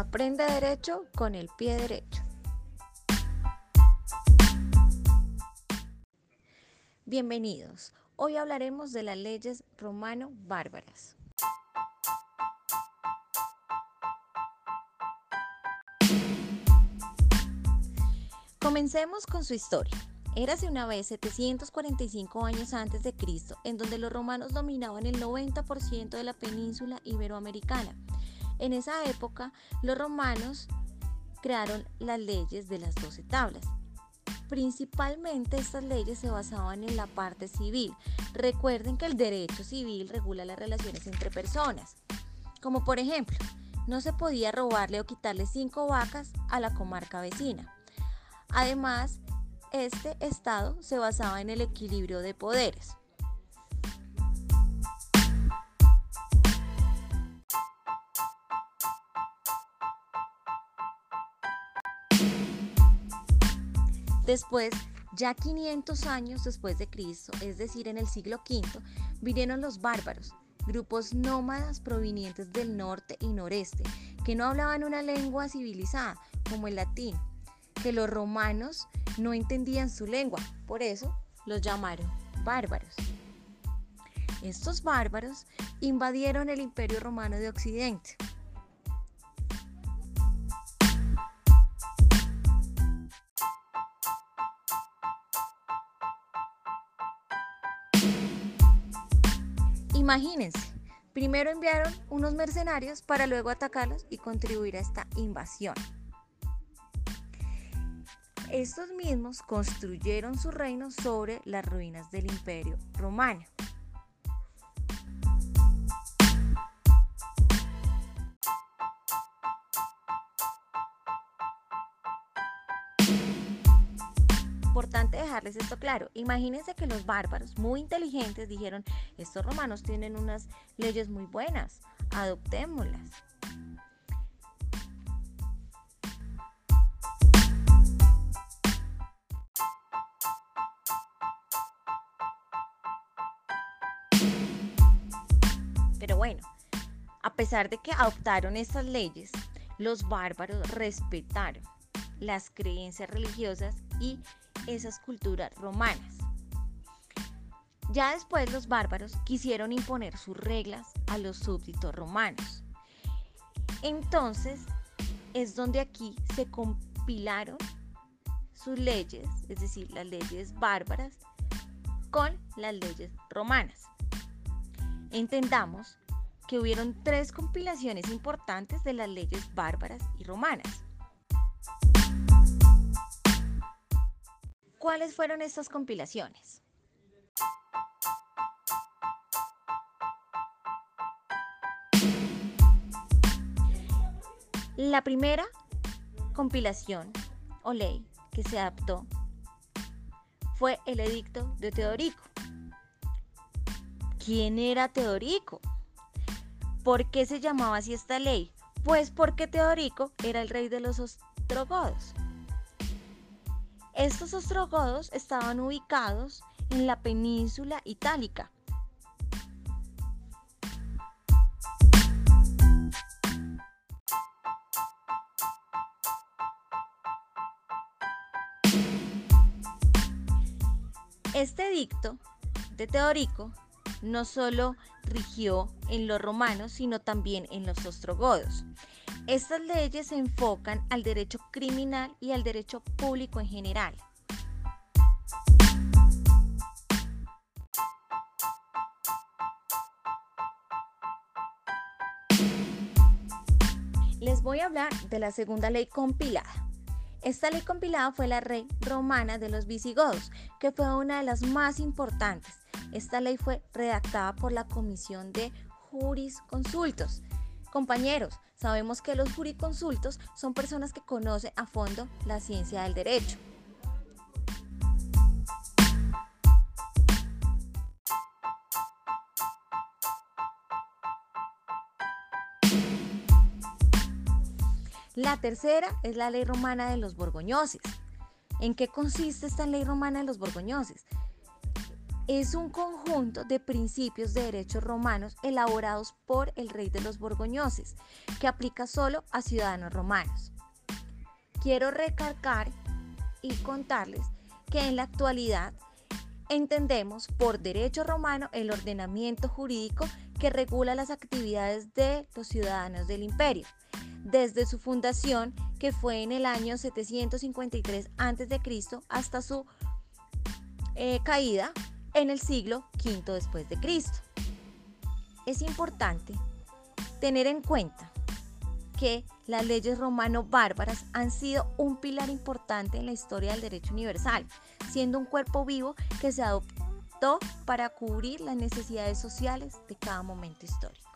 Aprende derecho con el pie derecho. Bienvenidos. Hoy hablaremos de las leyes romano-bárbaras. Comencemos con su historia. Érase una vez 745 años antes de Cristo, en donde los romanos dominaban el 90% de la península iberoamericana. En esa época, los romanos crearon las leyes de las doce tablas. Principalmente estas leyes se basaban en la parte civil. Recuerden que el derecho civil regula las relaciones entre personas. Como por ejemplo, no se podía robarle o quitarle cinco vacas a la comarca vecina. Además, este estado se basaba en el equilibrio de poderes. Después, ya 500 años después de Cristo, es decir, en el siglo V, vinieron los bárbaros, grupos nómadas provenientes del norte y noreste, que no hablaban una lengua civilizada como el latín, que los romanos no entendían su lengua, por eso los llamaron bárbaros. Estos bárbaros invadieron el imperio romano de Occidente. Imagínense, primero enviaron unos mercenarios para luego atacarlos y contribuir a esta invasión. Estos mismos construyeron su reino sobre las ruinas del imperio romano. Importante dejarles esto claro. Imagínense que los bárbaros, muy inteligentes, dijeron, estos romanos tienen unas leyes muy buenas, adoptémoslas. Pero bueno, a pesar de que adoptaron estas leyes, los bárbaros respetaron las creencias religiosas y esas culturas romanas. Ya después los bárbaros quisieron imponer sus reglas a los súbditos romanos. Entonces es donde aquí se compilaron sus leyes, es decir, las leyes bárbaras, con las leyes romanas. Entendamos que hubieron tres compilaciones importantes de las leyes bárbaras y romanas. ¿Cuáles fueron estas compilaciones? La primera compilación o ley que se adaptó fue el edicto de Teodorico. ¿Quién era Teodorico? ¿Por qué se llamaba así esta ley? Pues porque Teodorico era el rey de los ostrogodos. Estos ostrogodos estaban ubicados en la península itálica. Este edicto de Teodorico no solo rigió en los romanos, sino también en los ostrogodos. Estas leyes se enfocan al derecho criminal y al derecho público en general. Les voy a hablar de la segunda ley compilada. Esta ley compilada fue la ley romana de los visigodos, que fue una de las más importantes. Esta ley fue redactada por la Comisión de Jurisconsultos. Compañeros, sabemos que los jurisconsultos son personas que conocen a fondo la ciencia del derecho. La tercera es la ley romana de los borgoñoses. ¿En qué consiste esta ley romana de los borgoñoses? Es un conjunto de principios de derechos romanos elaborados por el rey de los borgoñoses, que aplica solo a ciudadanos romanos. Quiero recalcar y contarles que en la actualidad entendemos por derecho romano el ordenamiento jurídico que regula las actividades de los ciudadanos del imperio, desde su fundación, que fue en el año 753 a.C., hasta su eh, caída en el siglo V después de Cristo. Es importante tener en cuenta que las leyes romano-bárbaras han sido un pilar importante en la historia del derecho universal, siendo un cuerpo vivo que se adoptó para cubrir las necesidades sociales de cada momento histórico.